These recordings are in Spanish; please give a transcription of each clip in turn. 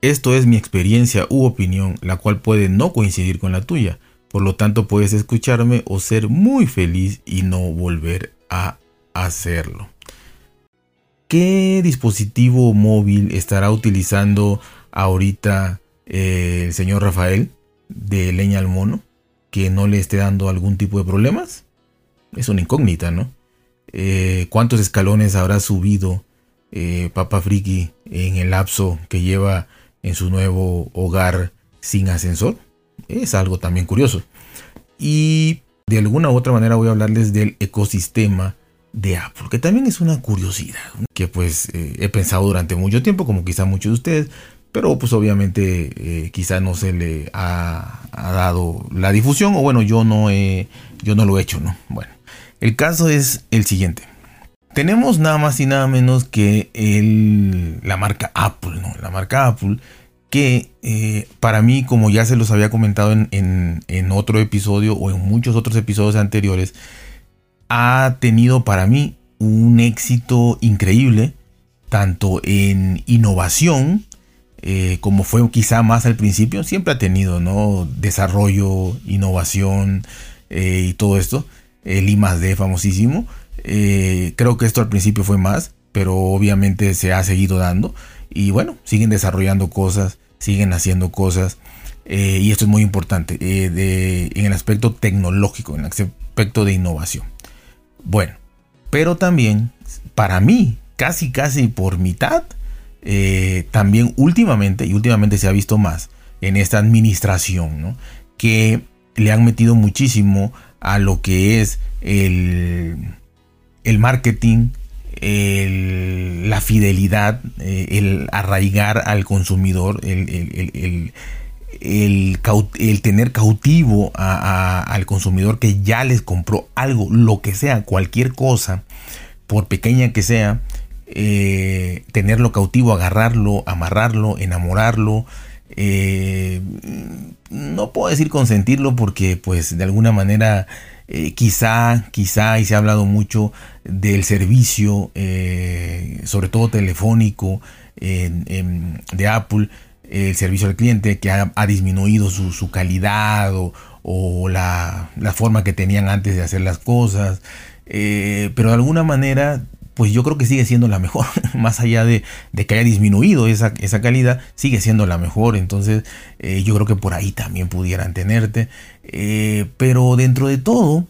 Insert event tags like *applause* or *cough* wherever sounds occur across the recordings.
Esto es mi experiencia u opinión, la cual puede no coincidir con la tuya. Por lo tanto, puedes escucharme o ser muy feliz y no volver a hacerlo. ¿Qué dispositivo móvil estará utilizando ahorita eh, el señor Rafael de Leña al Mono? Que no le esté dando algún tipo de problemas. Es una incógnita, ¿no? Eh, ¿Cuántos escalones habrá subido eh, Papa Friki en el lapso que lleva en su nuevo hogar sin ascensor? Es algo también curioso. Y de alguna u otra manera voy a hablarles del ecosistema de Apple, que también es una curiosidad que pues eh, he pensado durante mucho tiempo, como quizá muchos de ustedes, pero pues obviamente eh, quizá no se le ha, dado la difusión, o bueno, yo no, he, yo no lo he hecho, ¿no? Bueno, el caso es el siguiente. Tenemos nada más y nada menos que el, la marca Apple, ¿no? La marca Apple que eh, para mí, como ya se los había comentado en, otro episodio o en muchos otros episodios anteriores, ha tenido para mí un éxito increíble, tanto en innovación, eh, como fue quizá más al principio, siempre ha tenido, ¿no? Desarrollo, innovación eh, y todo esto. El I D famosísimo. Creo que esto al principio fue más, pero obviamente se ha seguido dando. Y bueno, siguen desarrollando cosas, siguen haciendo cosas. Eh, y esto es muy importante eh, en el aspecto tecnológico, en el aspecto de innovación. Bueno, pero también para mí, casi casi por mitad, eh, también últimamente, y últimamente se ha visto más en esta administración, que le han metido muchísimo a lo que es el, el marketing, la fidelidad, eh, el arraigar al consumidor, el, tener cautivo al consumidor que ya les compró algo, lo que sea, cualquier cosa, por pequeña que sea, eh, tenerlo cautivo, agarrarlo, amarrarlo, enamorarlo. Eh, no puedo decir consentirlo porque pues de alguna manera eh, quizá, quizá, y se ha hablado mucho del servicio, eh, sobre todo telefónico de Apple, el servicio al cliente que ha, disminuido su, calidad o, la, forma que tenían antes de hacer las cosas. Eh, pero de alguna manera pues yo creo que sigue siendo la mejor, *laughs* más allá de, que haya disminuido esa, calidad, sigue siendo la mejor, entonces eh, yo creo que por ahí también pudieran tenerte, eh, pero dentro de todo,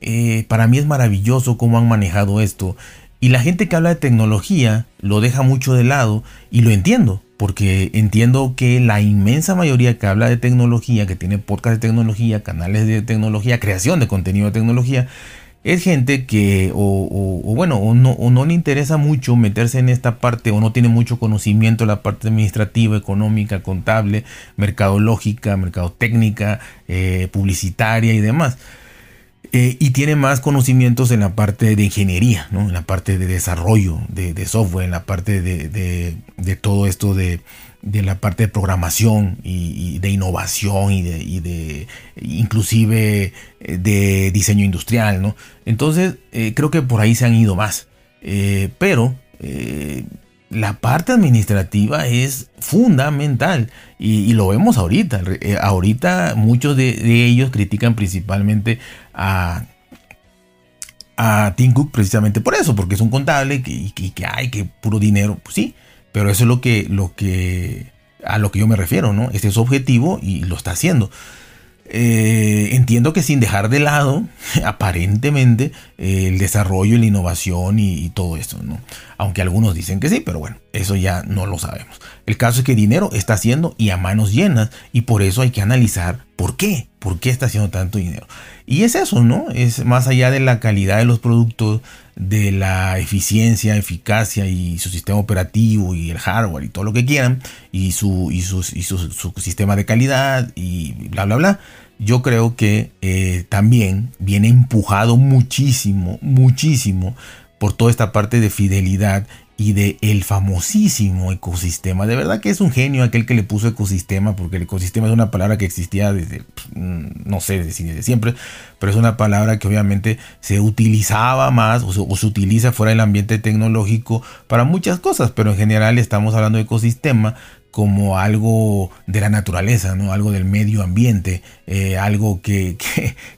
eh, para mí es maravilloso cómo han manejado esto, y la gente que habla de tecnología lo deja mucho de lado, y lo entiendo, porque entiendo que la inmensa mayoría que habla de tecnología, que tiene podcast de tecnología, canales de tecnología, creación de contenido de tecnología, es gente que o, bueno o no, no, le interesa mucho meterse en esta parte o no tiene mucho conocimiento de la parte administrativa, económica, contable, mercadológica, mercadotécnica, eh, publicitaria y demás. Eh, y tiene más conocimientos en la parte de ingeniería, ¿no? en la parte de desarrollo de, software, en la parte de todo esto de, de la parte de programación y, de innovación y de, inclusive eh, de diseño industrial, ¿no? Entonces eh, creo que por ahí se han ido más. Eh, pero la parte administrativa es fundamental y, lo vemos ahorita. ahorita muchos de, ellos critican principalmente a, a Tim Cook precisamente por eso, porque es un contable y que, que, hay que puro dinero, pues sí pero eso es lo que, lo que, a lo que yo me refiero, ¿no? Este es su objetivo y lo está haciendo. Eh, entiendo que sin dejar de lado, *laughs* aparentemente, el desarrollo y la innovación y, todo esto, ¿no? Aunque algunos dicen que sí, pero bueno, eso ya no lo sabemos. El caso es que dinero está haciendo y a manos llenas, y por eso hay que analizar por qué, por qué está haciendo tanto dinero. Y es eso, ¿no? Es más allá de la calidad de los productos, de la eficiencia, eficacia y su sistema operativo y el hardware y todo lo que quieran, y su, y su, sistema de calidad y bla, bla, bla. Yo creo que eh, también viene empujado muchísimo, muchísimo por toda esta parte de fidelidad y de el famosísimo ecosistema. De verdad que es un genio aquel que le puso ecosistema, porque el ecosistema es una palabra que existía desde, no sé, desde, siempre, pero es una palabra que obviamente se utilizaba más o se, utiliza fuera del ambiente tecnológico para muchas cosas, pero en general estamos hablando de ecosistema como algo de la naturaleza, ¿no? algo del medio ambiente, eh, algo *laughs* que,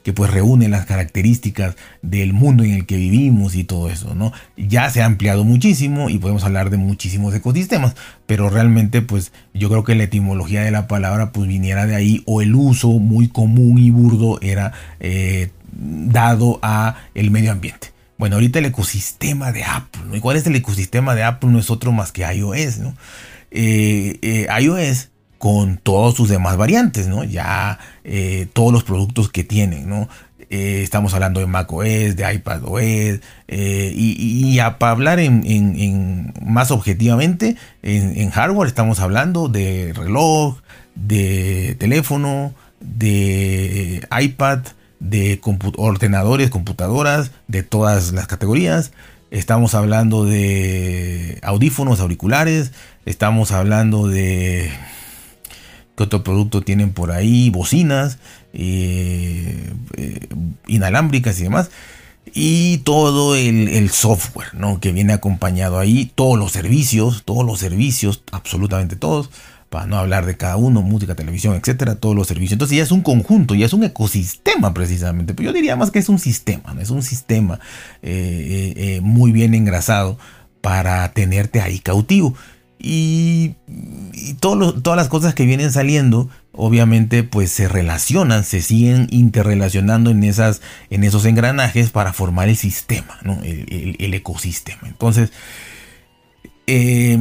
que, pues reúne las características del mundo en el que vivimos y todo eso. ¿no? Ya se ha ampliado muchísimo y podemos hablar de muchísimos ecosistemas, pero realmente pues yo creo que la etimología de la palabra pues viniera de ahí o el uso muy común y burdo era eh, dado a el medio ambiente. Bueno, ahorita el ecosistema de Apple. ¿Y cuál es el ecosistema de Apple? No es otro más que iOS, ¿no? Eh, eh, iOS con todas sus demás variantes, ¿no? Ya eh, todos los productos que tienen, ¿no? estamos hablando de macOS, de iPadOS, y, para hablar en, más objetivamente, en, hardware estamos hablando de reloj, de teléfono, de iPad, de ordenadores, computadoras, de todas las categorías. Estamos hablando de audífonos, auriculares, Estamos hablando de... ¿Qué otro producto tienen por ahí? Bocinas, eh, eh, inalámbricas y demás. Y todo el, software, ¿no? Que viene acompañado ahí. Todos los servicios, todos los servicios, absolutamente todos. Para no hablar de cada uno, música, televisión, etcétera, todos los servicios. Entonces ya es un conjunto, ya es un ecosistema precisamente. Pero yo diría más que es un sistema, ¿no? Es un sistema eh, muy bien engrasado para tenerte ahí cautivo. Y, todas las cosas que vienen saliendo, obviamente, pues se relacionan, se siguen interrelacionando en, esas, en esos engranajes para formar el sistema, el, ecosistema. Entonces, eh,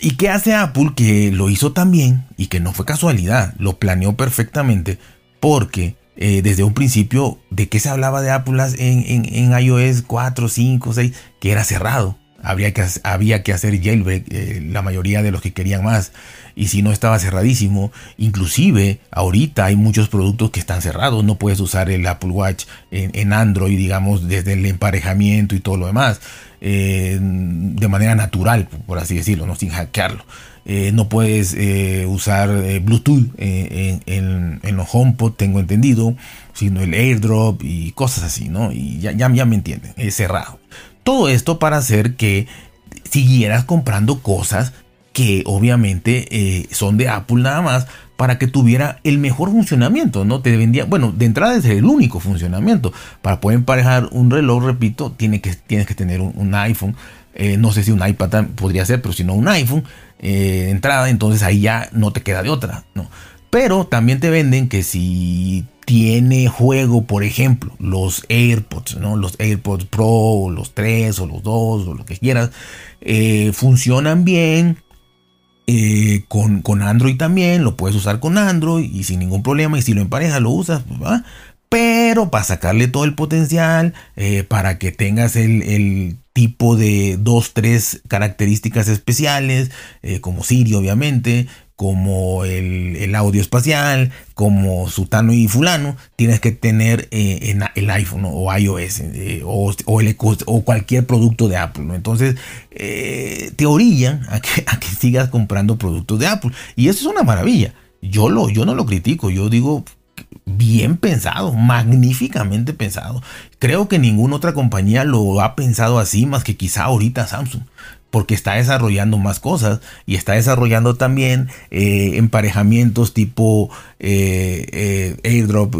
¿y qué hace Apple? Que lo hizo también y que no fue casualidad, lo planeó perfectamente porque eh, desde un principio, ¿de qué se hablaba de Apple en, en, en iOS 4, 5, 6? Que era cerrado habría que, había que hacer jailbreak, eh, la mayoría de los que querían más, y si no estaba cerradísimo, inclusive ahorita hay muchos productos que están cerrados, no puedes usar el Apple Watch en, Android, digamos, desde el emparejamiento y todo lo demás, eh, de manera natural, por así decirlo, no sin hackearlo. Eh, no puedes usar Bluetooth en, los HomePod, tengo entendido, sino el AirDrop y cosas así, ¿no? Y ya, ya, me entienden, es cerrado. Todo esto para hacer que siguieras comprando cosas que obviamente eh, son de Apple nada más para que tuviera el mejor funcionamiento, ¿no? Te vendía, bueno, de entrada es el único funcionamiento. Para poder emparejar un reloj, repito, tiene que, tienes que tener un, iPhone. Eh, no sé si un iPad podría ser, pero si no un iPhone eh, de entrada, entonces ahí ya no te queda de otra, ¿no? Pero también te venden que si tiene juego, por ejemplo, los AirPods, ¿no? Los AirPods Pro, los 3 o los 2 o lo que quieras, eh, funcionan bien. Eh, con, con, Android también, lo puedes usar con Android y sin ningún problema. Y si lo emparejas, lo usas, pero para sacarle todo el potencial, eh, para que tengas el, tipo de dos, tres características especiales, como Siri obviamente, como el, audio espacial, como Sutano y Fulano, tienes que tener eh, el iPhone o iOS eh, o, o, cualquier producto de Apple. Entonces, eh, te orillan a que, a que sigas comprando productos de Apple. Y eso es una maravilla. Yo, lo, yo no lo critico, yo digo, bien pensado, magníficamente pensado. Creo que ninguna otra compañía lo ha pensado así, más que quizá ahorita Samsung porque está desarrollando más cosas y está desarrollando también eh, emparejamientos tipo eh, eh, airdrop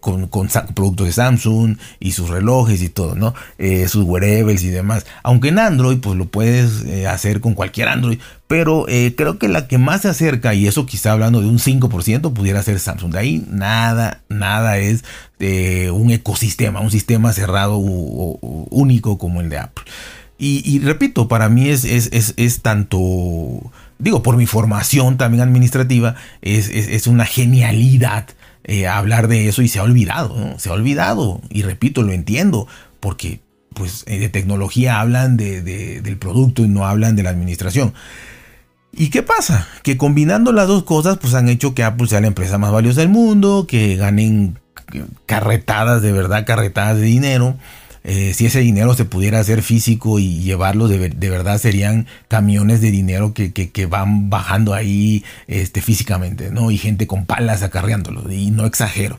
con, productos de Samsung y sus relojes y todo, ¿no? sus wearables y demás. Aunque en Android, pues lo puedes hacer con cualquier Android, pero creo que la que más se acerca, y eso quizá hablando de un 5%, pudiera ser Samsung. De ahí nada, nada es un ecosistema, un sistema cerrado único como el de Apple. Y, repito, para mí es, es, tanto, digo, por mi formación también administrativa, es, una genialidad eh, hablar de eso y se ha olvidado, se ha olvidado. Y repito, lo entiendo, porque pues eh, de tecnología hablan de, del producto y no hablan de la administración. ¿Y qué pasa? Que combinando las dos cosas, pues han hecho que Apple sea la empresa más valiosa del mundo, que ganen carretadas, de verdad, carretadas de dinero. Eh, si ese dinero se pudiera hacer físico y llevarlo de, verdad serían camiones de dinero que, van bajando ahí este, físicamente, ¿no? Y gente con palas acarreándolo, y no exagero.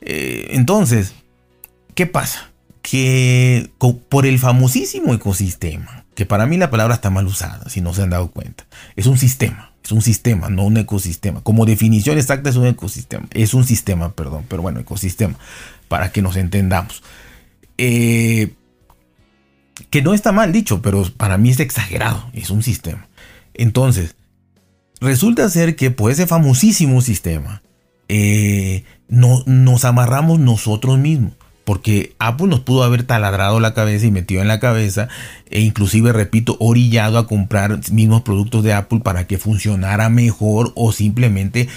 Eh, entonces, ¿qué pasa? Que por el famosísimo ecosistema que para mí la palabra está mal usada, si no se han dado cuenta. Es un sistema, es un sistema, no un ecosistema. Como definición exacta es un ecosistema, es un sistema, perdón, pero bueno, ecosistema, para que nos entendamos. Eh, que no está mal dicho, pero para mí es exagerado, es un sistema. Entonces, resulta ser que por ese famosísimo sistema, eh, no, nos amarramos nosotros mismos. Porque Apple nos pudo haber taladrado la cabeza y metido en la cabeza e inclusive, repito, orillado a comprar mismos productos de Apple para que funcionara mejor o simplemente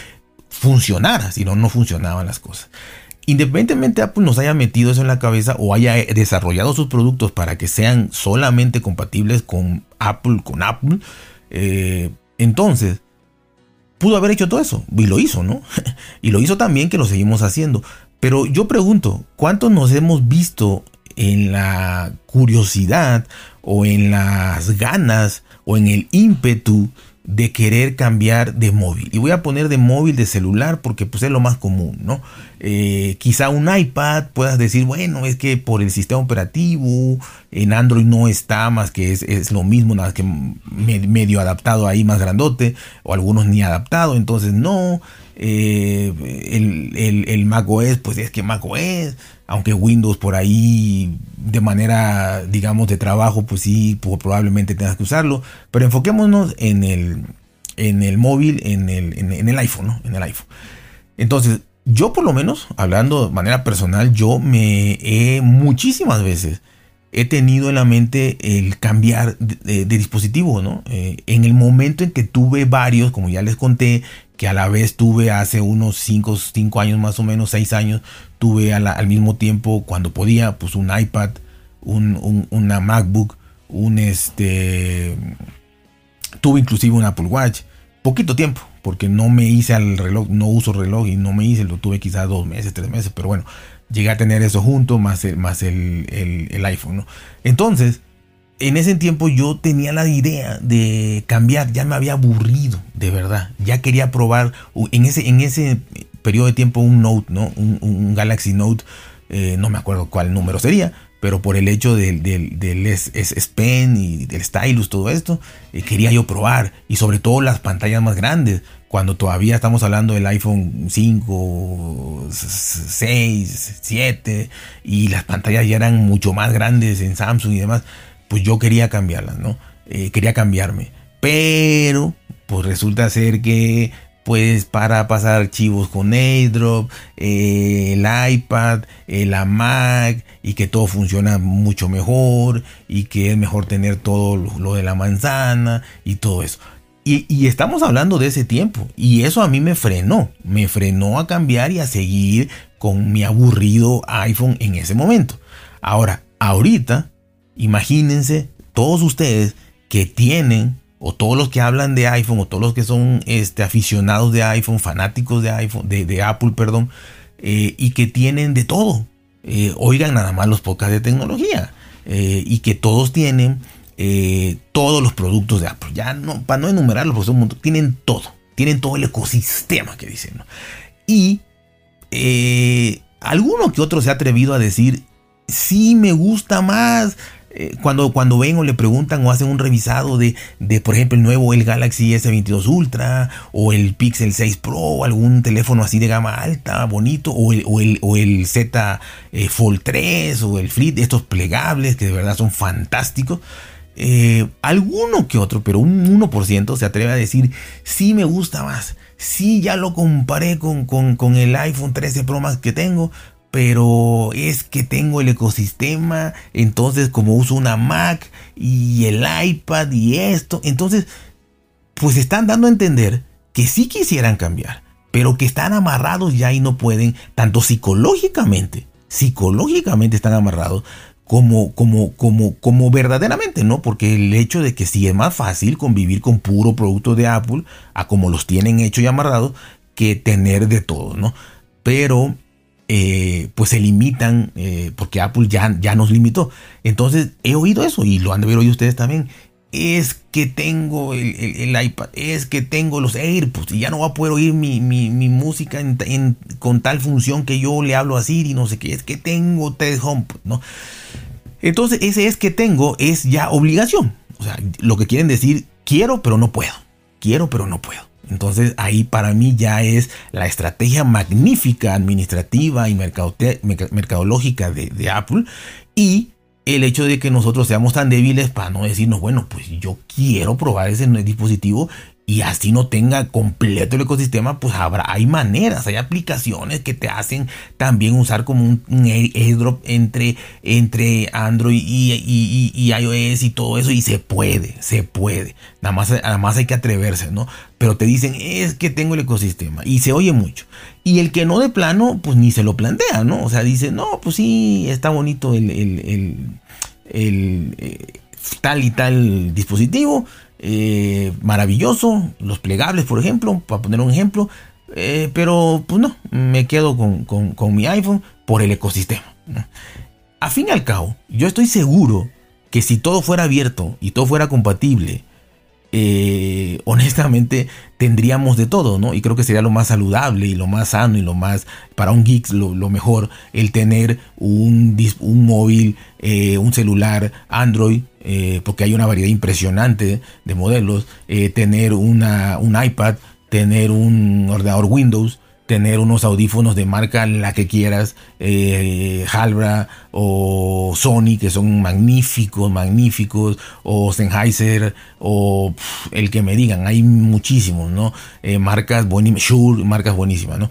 funcionara, si no, no funcionaban las cosas. Independientemente Apple nos haya metido eso en la cabeza o haya desarrollado sus productos para que sean solamente compatibles con Apple, con Apple, eh, entonces pudo haber hecho todo eso y lo hizo, ¿no? *laughs* y lo hizo también que lo seguimos haciendo. Pero yo pregunto, ¿cuántos nos hemos visto en la curiosidad o en las ganas o en el ímpetu de querer cambiar de móvil. Y voy a poner de móvil de celular porque pues es lo más común, ¿no? Eh, quizá un iPad puedas decir, bueno, es que por el sistema operativo en Android no está más que es, lo mismo, nada que medio adaptado ahí más grandote, o algunos ni adaptado, entonces no. Eh, el, el, el Mac OS, pues es que Mac OS, aunque Windows por ahí de manera, digamos, de trabajo, pues sí, probablemente tengas que usarlo, pero enfoquémonos en el, en el móvil, en el, en, el iPhone, ¿no? En el iPhone. Entonces, yo por lo menos, hablando de manera personal, yo me he muchísimas veces he tenido en la mente el cambiar de, dispositivo, ¿no? Eh, en el momento en que tuve varios, como ya les conté, que a la vez tuve hace unos 5 años más o menos, 6 años, tuve al mismo tiempo cuando podía, pues un iPad, un, una MacBook, un este, tuve inclusive un Apple Watch, poquito tiempo, porque no me hice al reloj, no uso reloj y no me hice, lo tuve quizás dos meses, tres meses, pero bueno, llegué a tener eso junto, más el, más el, el iPhone. Entonces, en ese tiempo yo tenía la idea de cambiar, ya me había aburrido, de verdad. Ya quería probar en ese, en ese periodo de tiempo un Note, ¿no? Un, Galaxy Note, eh, no me acuerdo cuál número sería, pero por el hecho del, del, S, Pen y del Stylus, todo esto, eh, quería yo probar. Y sobre todo las pantallas más grandes, cuando todavía estamos hablando del iPhone 5, 6, 7, y las pantallas ya eran mucho más grandes en Samsung y demás pues yo quería cambiarlas, ¿no? Eh, quería cambiarme. Pero, pues resulta ser que, pues para pasar archivos con AirDrop, eh, el iPad, eh, la Mac, y que todo funciona mucho mejor, y que es mejor tener todo lo, de la manzana, y todo eso. Y, estamos hablando de ese tiempo. Y eso a mí me frenó. Me frenó a cambiar y a seguir con mi aburrido iPhone en ese momento. Ahora, ahorita Imagínense todos ustedes que tienen, o todos los que hablan de iPhone, o todos los que son este, aficionados de iPhone, fanáticos de iPhone, de, Apple, perdón, eh, y que tienen de todo. Eh, oigan nada más los podcasts de tecnología. Eh, y que todos tienen todos los productos de Apple. Ya para no enumerarlos, tienen todo. Tienen todo el ecosistema que dicen. Y alguno que otro se ha atrevido a decir, sí me gusta más eh, cuando, cuando ven o le preguntan o hacen un revisado de, de, por ejemplo, el nuevo el Galaxy S22 Ultra o el Pixel 6 Pro algún teléfono así de gama alta, bonito, o el, o el, Z eh, Fold 3 o el Flip, estos plegables que de verdad son fantásticos. Eh, alguno que otro, pero un 1% se atreve a decir, sí me gusta más, sí ya lo comparé con, con, con el iPhone 13 Pro Max que tengo, pero es que tengo el ecosistema, entonces como uso una Mac y el iPad y esto, entonces pues están dando a entender que sí quisieran cambiar, pero que están amarrados ya y no pueden, tanto psicológicamente, psicológicamente están amarrados como, como, como, como verdaderamente, ¿no? Porque el hecho de que sí es más fácil convivir con puro producto de Apple, a como los tienen hecho y amarrados, que tener de todo, ¿no? Pero eh, pues se limitan, eh, porque Apple ya, ya nos limitó. Entonces he oído eso y lo han de ver hoy ustedes también. Es que tengo el, iPad, es que tengo los AirPods y ya no va a poder oír mi, música con tal función que yo le hablo a Siri, no sé qué, es que tengo TED HomePod, ¿no? Entonces ese es que tengo es ya obligación. O sea, lo que quieren decir, quiero pero no puedo. Quiero pero no puedo. Entonces ahí para mí ya es la estrategia magnífica administrativa y mercadológica de, de Apple y el hecho de que nosotros seamos tan débiles para no decirnos, bueno, pues yo quiero probar ese dispositivo y así no tenga completo el ecosistema, pues habrá, hay maneras, hay aplicaciones que te hacen también usar como un, airdrop entre, entre Android y, iOS y todo eso, y se puede, se puede. Nada más, nada más hay que atreverse, ¿no? Pero te dicen, es que tengo el ecosistema, y se oye mucho. Y el que no de plano, pues ni se lo plantea, ¿no? O sea, dice, no, pues sí, está bonito el, el, eh, tal y tal dispositivo eh, maravilloso, los plegables, por ejemplo, para poner un ejemplo, eh, pero pues no, me quedo con, mi iPhone por el ecosistema. A fin y al cabo, yo estoy seguro que si todo fuera abierto y todo fuera compatible, eh, honestamente tendríamos de todo, ¿no? Y creo que sería lo más saludable y lo más sano y lo más, para un geek, lo, mejor, el tener un, un móvil, un celular Android eh, porque hay una variedad impresionante de modelos, eh, tener una, un iPad, tener un ordenador Windows, tener unos audífonos de marca la que quieras, eh, Halbra o Sony, que son magníficos, magníficos, o Sennheiser, o el que me digan, hay muchísimos, ¿no? marcas buenísimas, Shure, marcas buenísimas, ¿no?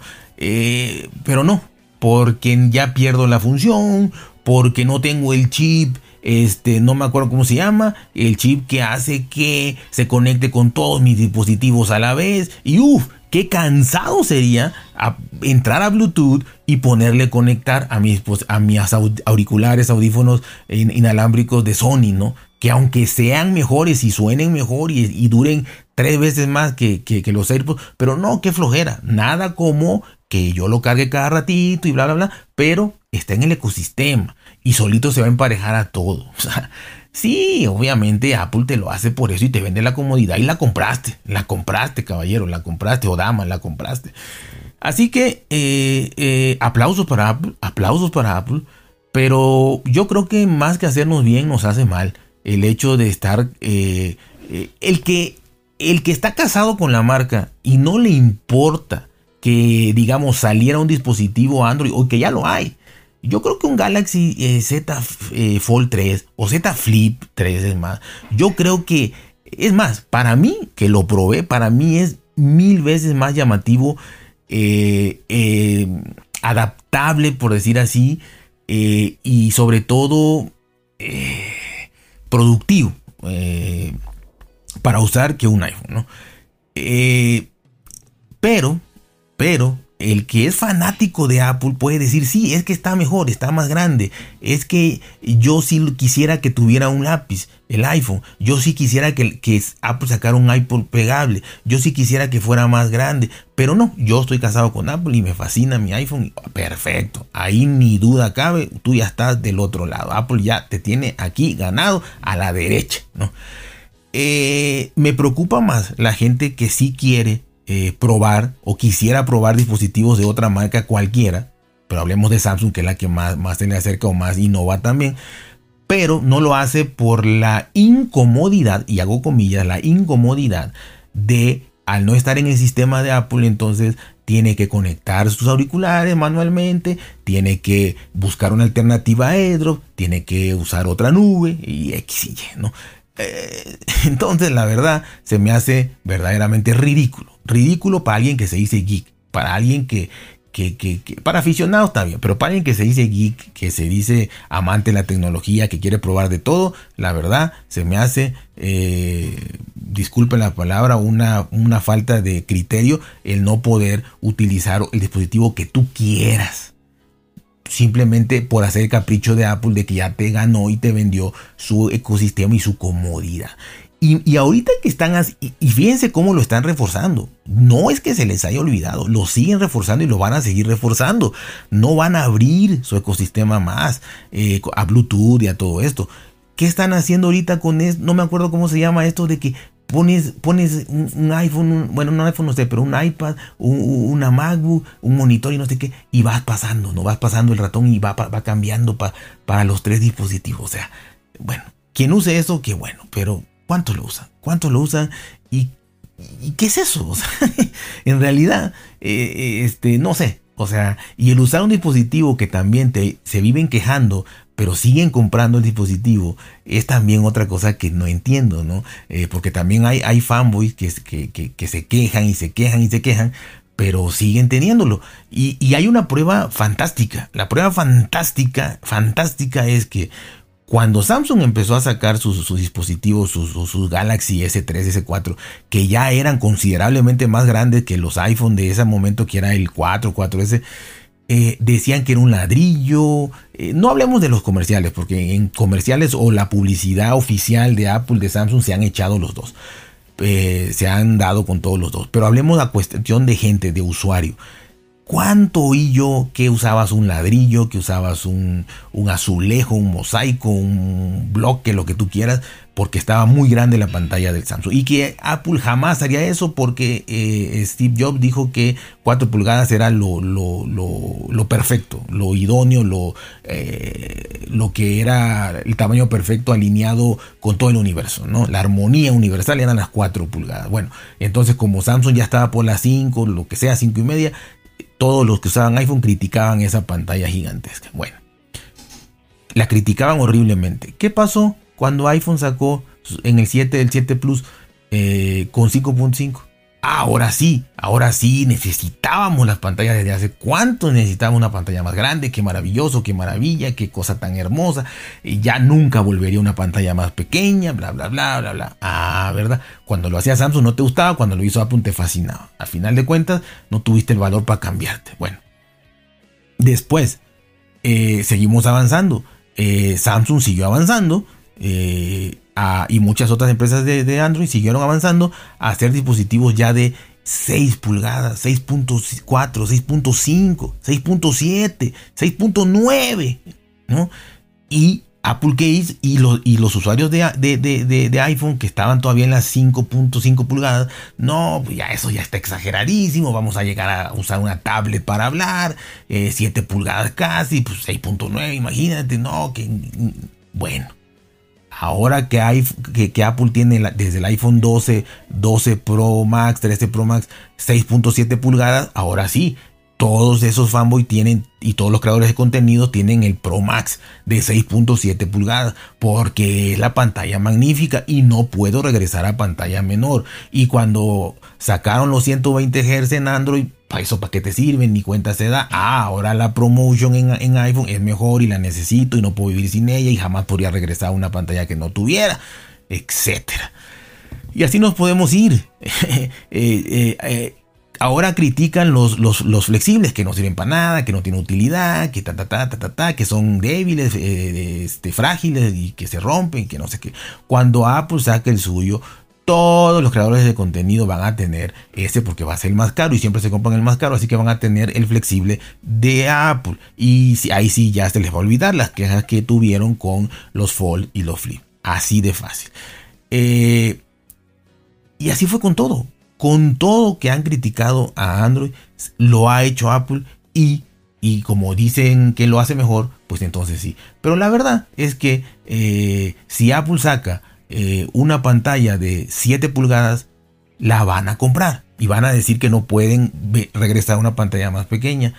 pero no, porque ya pierdo la función, porque no tengo el chip, este, no me acuerdo cómo se llama, el chip que hace que se conecte con todos mis dispositivos a la vez. Y uff, qué cansado sería entrar a Bluetooth y ponerle conectar a mis, pues, a mis auriculares, audífonos inalámbricos de Sony, ¿no? Que aunque sean mejores y suenen mejor y, duren tres veces más que, que, los AirPods, pero no, qué flojera. Nada como que yo lo cargue cada ratito y bla, bla, bla, pero está en el ecosistema y solito se va a emparejar a todo. *laughs* O sea, sí, obviamente Apple te lo hace por eso y te vende la comodidad y la compraste, la compraste, caballero, la compraste o dama, la compraste. Así que eh, eh, aplausos para Apple, aplausos para Apple, pero yo creo que más que hacernos bien nos hace mal el hecho de estar, eh, el que el que está casado con la marca y no le importa que digamos saliera un dispositivo Android o que ya lo hay yo creo que un Galaxy eh, Z eh, Fold 3 o Z Flip 3 es más. Yo creo que, es más, para mí, que lo probé, para mí es mil veces más llamativo, eh, adaptable, por decir así, y sobre todo productivo para usar que un iPhone, ¿no? pero, pero, el que es fanático de Apple puede decir, sí, es que está mejor, está más grande. Es que yo sí quisiera que tuviera un lápiz, el iPhone. Yo sí quisiera que, que Apple sacara un iPhone pegable. Yo sí quisiera que fuera más grande. Pero no, yo estoy casado con Apple y me fascina mi iPhone. Perfecto, ahí ni duda cabe, tú ya estás del otro lado. Apple ya te tiene aquí ganado a la derecha, ¿no? Eh, me preocupa más la gente que sí quiere eh, probar o quisiera probar dispositivos de otra marca cualquiera, pero hablemos de Samsung, que es la que más, más se le acerca o más innova también, pero no lo hace por la incomodidad, y hago comillas, la incomodidad de al no estar en el sistema de Apple, entonces tiene que conectar sus auriculares manualmente, tiene que buscar una alternativa a AirDrop, tiene que usar otra nube y X y Y, ¿no? Eh, *laughs* entonces, la verdad, se me hace verdaderamente ridículo. Ridículo para alguien que se dice geek. Para alguien que, que, para aficionados está bien, pero para alguien que se dice geek, que se dice amante de la tecnología, que quiere probar de todo, la verdad se me hace, eh, disculpen la palabra, una, una falta de criterio el no poder utilizar el dispositivo que tú quieras simplemente por hacer el capricho de Apple de que ya te ganó y te vendió su ecosistema y su comodidad. Y, ahorita que están así, y, fíjense cómo lo están reforzando. No es que se les haya olvidado, lo siguen reforzando y lo van a seguir reforzando. No van a abrir su ecosistema más eh, a Bluetooth y a todo esto. ¿Qué están haciendo ahorita con esto? No me acuerdo cómo se llama esto de que pones, pones un, iPhone, bueno, no un iPhone, no sé, pero un iPad, una MacBook, un monitor y no sé qué, y vas pasando, ¿no? Vas pasando el ratón y va, va cambiando para los tres dispositivos. O sea, bueno, quien use eso, qué bueno, pero ¿Cuánto lo usan? ¿Cuánto lo usan? ¿Y, qué es eso? *laughs* en realidad, eh, eh, este, no sé. O sea, y el usar un dispositivo que también te, se viven quejando, pero siguen comprando el dispositivo, es también otra cosa que no entiendo, ¿no? Eh, porque también hay, hay fanboys que, que, que, se quejan y se quejan y se quejan, pero siguen teniéndolo. Y, y, hay una prueba fantástica. La prueba fantástica, fantástica es que cuando Samsung empezó a sacar sus, dispositivos, sus, Galaxy S3, S4, que ya eran considerablemente más grandes que los iPhone de ese momento, que era el 4, 4S, eh, decían que era un ladrillo. Eh, no hablemos de los comerciales, porque en comerciales o la publicidad oficial de Apple, de Samsung, se han echado los dos. Eh, se han dado con todos los dos. Pero hablemos la cuestión de gente, de usuario. ¿Cuánto oí yo que usabas un ladrillo, que usabas un, azulejo, un mosaico, un bloque, lo que tú quieras, porque estaba muy grande la pantalla del Samsung? Y que Apple jamás haría eso porque eh, Steve Jobs dijo que 4 pulgadas era lo, lo, perfecto, lo idóneo, lo, eh, lo que era el tamaño perfecto alineado con todo el universo, ¿no? La armonía universal eran las 4 pulgadas. Bueno, entonces como Samsung ya estaba por las 5, lo que sea, 5 y media, todos los que usaban iPhone criticaban esa pantalla gigantesca. Bueno, la criticaban horriblemente. ¿Qué pasó cuando iPhone sacó en el 7, el 7 Plus eh, con 5.5? Ahora sí, ahora sí, necesitábamos las pantallas desde hace cuánto necesitábamos una pantalla más grande, qué maravilloso, qué maravilla, qué cosa tan hermosa. Y ya nunca volvería una pantalla más pequeña, bla, bla, bla, bla, bla. Ah, ¿verdad? Cuando lo hacía Samsung no te gustaba, cuando lo hizo Apple te fascinaba. A final de cuentas, no tuviste el valor para cambiarte. Bueno, después, eh, seguimos avanzando. Eh, Samsung siguió avanzando. Eh, y muchas otras empresas de, Android siguieron avanzando a hacer dispositivos ya de 6 pulgadas, 6.4, 6.5, 6.7, 6.9, ¿no? Y Apple Case y los, y los usuarios de, de, iPhone que estaban todavía en las 5.5 pulgadas, no, pues ya eso ya está exageradísimo, vamos a llegar a usar una tablet para hablar, 7 eh, pulgadas casi, pues 6.9, imagínate, no, que bueno. Ahora que, hay, que, Apple tiene desde el iPhone 12, 12 Pro Max, 13 Pro Max, 6.7 pulgadas, ahora sí, todos esos fanboys tienen y todos los creadores de contenido tienen el Pro Max de 6.7 pulgadas porque es la pantalla magnífica y no puedo regresar a pantalla menor. Y cuando sacaron los 120 Hz en Android, ¿para eso para qué te sirven? Ni cuenta se da. Ah, ahora la promotion en, iPhone es mejor y la necesito y no puedo vivir sin ella y jamás podría regresar a una pantalla que no tuviera, etcétera. Y así nos podemos ir. *laughs* Eh, eh, eh, ahora critican los, los, flexibles que no sirven para nada, que no tienen utilidad, que ta ta ta ta ta, que son débiles, este, frágiles y que se rompen, que no sé qué. Cuando Apple saca el suyo, todos los creadores de contenido van a tener ese porque va a ser el más caro y siempre se compran el más caro, así que van a tener el flexible de Apple. Y ahí sí ya se les va a olvidar las quejas que tuvieron con los Fold y los Flip. Así de fácil. Eh, y así fue con todo. Con todo que han criticado a Android, lo ha hecho Apple y, y como dicen que lo hace mejor, pues entonces sí. Pero la verdad es que eh, si Apple saca eh, una pantalla de 7 pulgadas, la van a comprar y van a decir que no pueden regresar a una pantalla más pequeña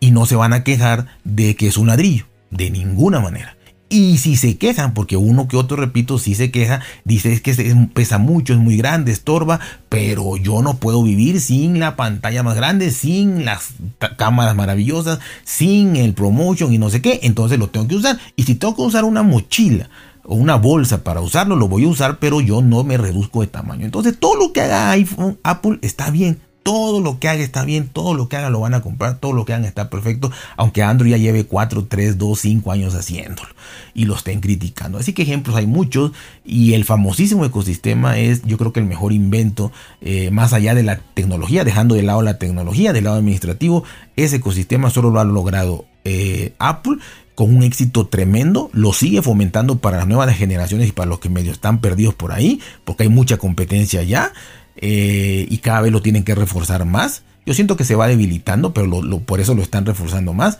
y no se van a quejar de que es un ladrillo, de ninguna manera. Y si se quejan, porque uno que otro, repito, si se queja, dice es que pesa mucho, es muy grande, estorba, pero yo no puedo vivir sin la pantalla más grande, sin las cámaras maravillosas, sin el promotion y no sé qué, entonces lo tengo que usar. Y si tengo que usar una mochila o una bolsa para usarlo, lo voy a usar, pero yo no me reduzco de tamaño. Entonces, todo lo que haga iPhone, Apple está bien. Todo lo que haga está bien, todo lo que haga lo van a comprar, todo lo que hagan está perfecto, aunque Android ya lleve 4, 3, 2, 5 años haciéndolo y lo estén criticando. Así que ejemplos hay muchos y el famosísimo ecosistema es yo creo que el mejor invento eh, más allá de la tecnología, dejando de lado la tecnología, del lado administrativo, ese ecosistema solo lo ha logrado eh, Apple con un éxito tremendo, lo sigue fomentando para las nuevas generaciones y para los que medio están perdidos por ahí, porque hay mucha competencia ya eh, y cada vez lo tienen que reforzar más. Yo siento que se va debilitando, pero por eso lo están reforzando más.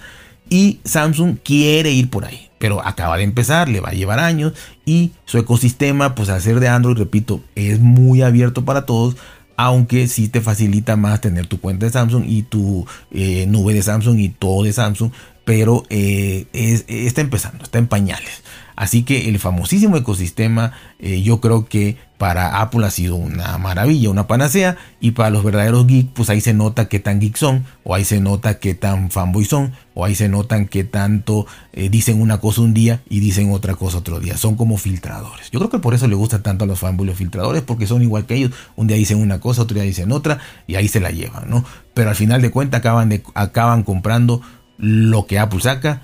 Y Samsung quiere ir por ahí, pero acaba de empezar, le va a llevar años y su ecosistema, pues al ser de Android, repito, es muy abierto para todos, aunque sí te facilita más tener tu cuenta de Samsung y tu eh, nube de Samsung y todo de Samsung, pero eh, está empezando, está en pañales. Así que el famosísimo ecosistema eh, yo creo que para Apple ha sido una maravilla, una panacea y para los verdaderos geeks pues ahí se nota qué tan geek son o ahí se nota qué tan fanboy son o ahí se notan qué tanto eh, dicen una cosa un día y dicen otra cosa otro día. Son como filtradores. Yo creo que por eso le gusta tanto a los fanboys los filtradores porque son igual que ellos. Un día dicen una cosa, otro día dicen otra y ahí se la llevan, ¿no? Pero al final de cuentas acaban, acaban comprando lo que Apple saca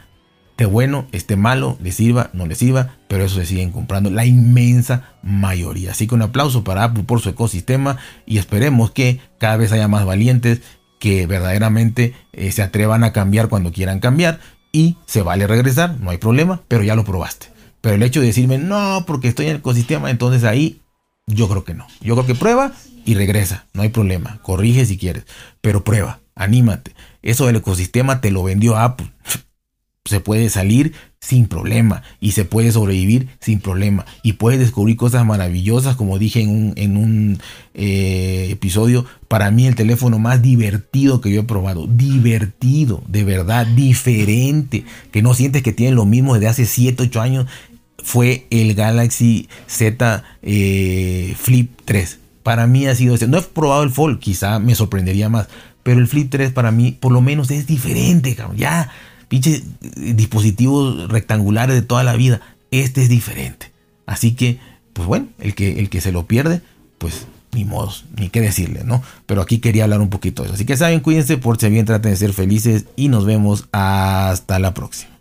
esté bueno, esté malo, le sirva, no le sirva, pero eso se siguen comprando la inmensa mayoría. Así que un aplauso para Apple por su ecosistema y esperemos que cada vez haya más valientes que verdaderamente eh, se atrevan a cambiar cuando quieran cambiar y se vale regresar, no hay problema, pero ya lo probaste. Pero el hecho de decirme no, porque estoy en el ecosistema, entonces ahí yo creo que no. Yo creo que prueba y regresa, no hay problema. Corrige si quieres, pero prueba, anímate. Eso del ecosistema te lo vendió Apple. Se puede salir sin problema y se puede sobrevivir sin problema. Y puedes descubrir cosas maravillosas como dije en un, eh, episodio. Para mí el teléfono más divertido que yo he probado. Divertido de verdad diferente. Que no sientes que tiene lo mismo desde hace 7 8 años fue el Galaxy Z eh, Flip 3 para mí ha sido ese. No he probado el Fold quizá me sorprendería más pero el Flip 3 para mí por lo menos es diferente ya pinches eh, dispositivos rectangulares de toda la vida. Este es diferente. Así que, pues bueno, el que, el que se lo pierde, pues ni modo, ni qué decirle, ¿no? Pero aquí quería hablar un poquito de eso. Así que saben, cuídense, por si bien, traten de ser felices y nos vemos hasta la próxima.